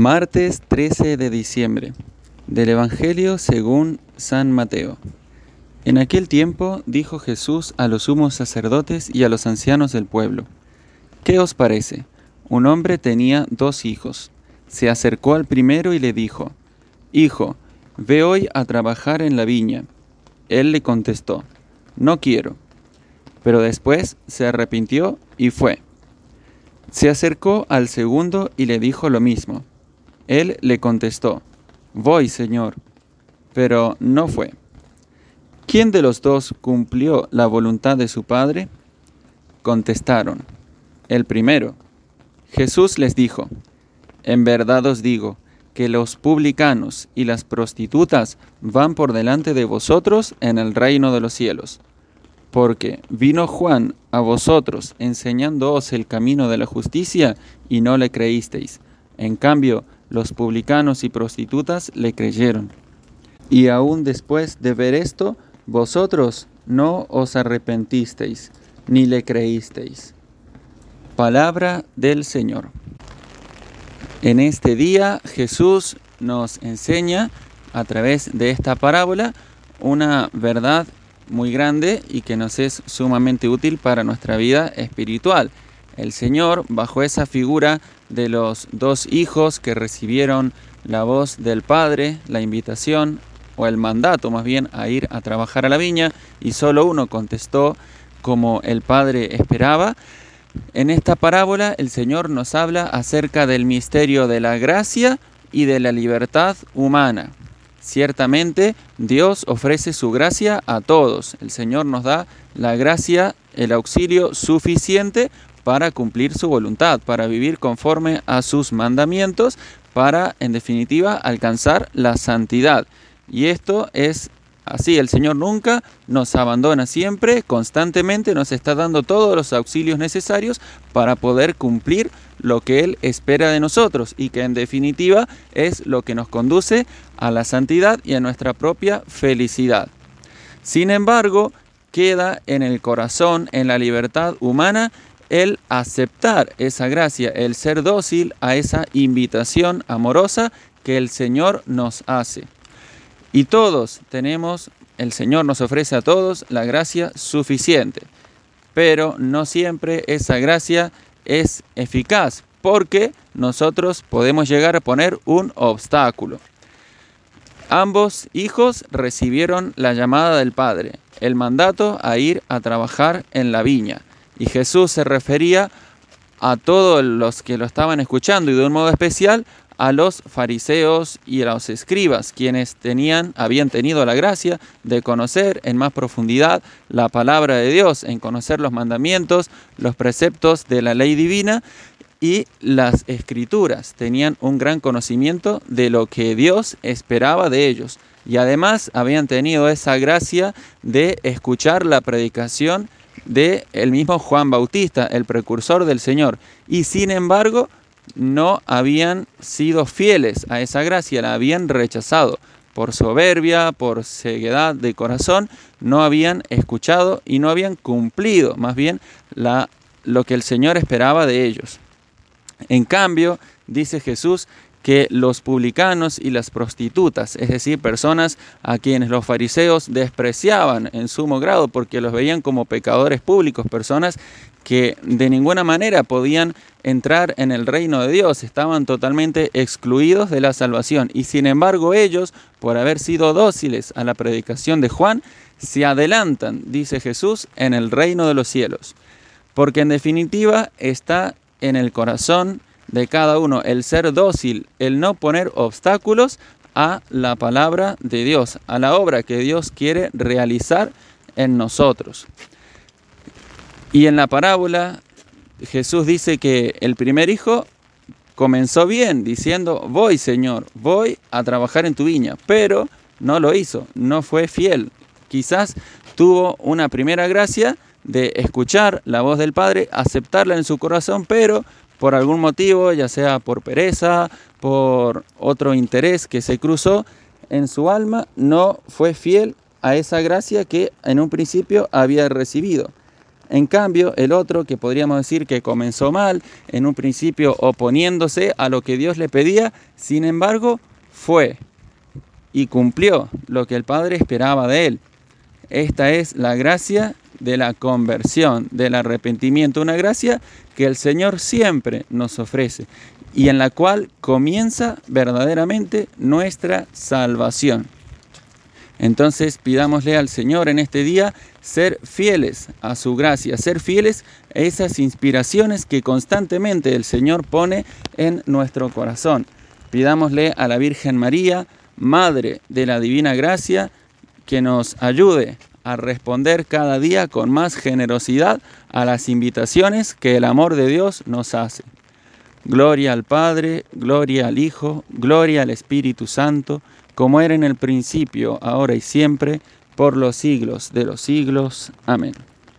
Martes 13 de diciembre del Evangelio según San Mateo. En aquel tiempo dijo Jesús a los sumos sacerdotes y a los ancianos del pueblo, ¿qué os parece? Un hombre tenía dos hijos. Se acercó al primero y le dijo, Hijo, ve hoy a trabajar en la viña. Él le contestó, No quiero. Pero después se arrepintió y fue. Se acercó al segundo y le dijo lo mismo. Él le contestó, Voy, Señor, pero no fue. ¿Quién de los dos cumplió la voluntad de su Padre? Contestaron, el primero. Jesús les dijo, En verdad os digo, que los publicanos y las prostitutas van por delante de vosotros en el reino de los cielos. Porque vino Juan a vosotros enseñándoos el camino de la justicia y no le creísteis. En cambio, los publicanos y prostitutas le creyeron. Y aún después de ver esto, vosotros no os arrepentisteis, ni le creísteis. Palabra del Señor. En este día Jesús nos enseña a través de esta parábola una verdad muy grande y que nos es sumamente útil para nuestra vida espiritual. El Señor, bajo esa figura de los dos hijos que recibieron la voz del Padre, la invitación o el mandato más bien a ir a trabajar a la viña y solo uno contestó como el Padre esperaba. En esta parábola el Señor nos habla acerca del misterio de la gracia y de la libertad humana. Ciertamente Dios ofrece su gracia a todos. El Señor nos da la gracia, el auxilio suficiente para cumplir su voluntad, para vivir conforme a sus mandamientos, para, en definitiva, alcanzar la santidad. Y esto es así, el Señor nunca nos abandona siempre, constantemente nos está dando todos los auxilios necesarios para poder cumplir lo que Él espera de nosotros y que en definitiva es lo que nos conduce a la santidad y a nuestra propia felicidad. Sin embargo, queda en el corazón, en la libertad humana, el aceptar esa gracia, el ser dócil a esa invitación amorosa que el Señor nos hace. Y todos tenemos, el Señor nos ofrece a todos la gracia suficiente, pero no siempre esa gracia es eficaz, porque nosotros podemos llegar a poner un obstáculo. Ambos hijos recibieron la llamada del Padre, el mandato a ir a trabajar en la viña. Y Jesús se refería a todos los que lo estaban escuchando y de un modo especial a los fariseos y a los escribas, quienes tenían, habían tenido la gracia de conocer en más profundidad la palabra de Dios, en conocer los mandamientos, los preceptos de la ley divina y las escrituras. Tenían un gran conocimiento de lo que Dios esperaba de ellos. Y además habían tenido esa gracia de escuchar la predicación de el mismo Juan Bautista, el precursor del Señor. Y sin embargo, no habían sido fieles a esa gracia, la habían rechazado. Por soberbia, por ceguedad de corazón, no habían escuchado y no habían cumplido más bien la, lo que el Señor esperaba de ellos. En cambio, dice Jesús que los publicanos y las prostitutas, es decir, personas a quienes los fariseos despreciaban en sumo grado porque los veían como pecadores públicos, personas que de ninguna manera podían entrar en el reino de Dios, estaban totalmente excluidos de la salvación. Y sin embargo ellos, por haber sido dóciles a la predicación de Juan, se adelantan, dice Jesús, en el reino de los cielos. Porque en definitiva está en el corazón de cada uno, el ser dócil, el no poner obstáculos a la palabra de Dios, a la obra que Dios quiere realizar en nosotros. Y en la parábola Jesús dice que el primer hijo comenzó bien, diciendo, voy Señor, voy a trabajar en tu viña, pero no lo hizo, no fue fiel. Quizás tuvo una primera gracia de escuchar la voz del Padre, aceptarla en su corazón, pero por algún motivo, ya sea por pereza, por otro interés que se cruzó en su alma, no fue fiel a esa gracia que en un principio había recibido. En cambio, el otro, que podríamos decir que comenzó mal, en un principio oponiéndose a lo que Dios le pedía, sin embargo, fue y cumplió lo que el Padre esperaba de él. Esta es la gracia de la conversión, del arrepentimiento, una gracia que el Señor siempre nos ofrece y en la cual comienza verdaderamente nuestra salvación. Entonces pidámosle al Señor en este día ser fieles a su gracia, ser fieles a esas inspiraciones que constantemente el Señor pone en nuestro corazón. Pidámosle a la Virgen María, Madre de la Divina Gracia, que nos ayude a responder cada día con más generosidad a las invitaciones que el amor de Dios nos hace. Gloria al Padre, gloria al Hijo, gloria al Espíritu Santo, como era en el principio, ahora y siempre, por los siglos de los siglos. Amén.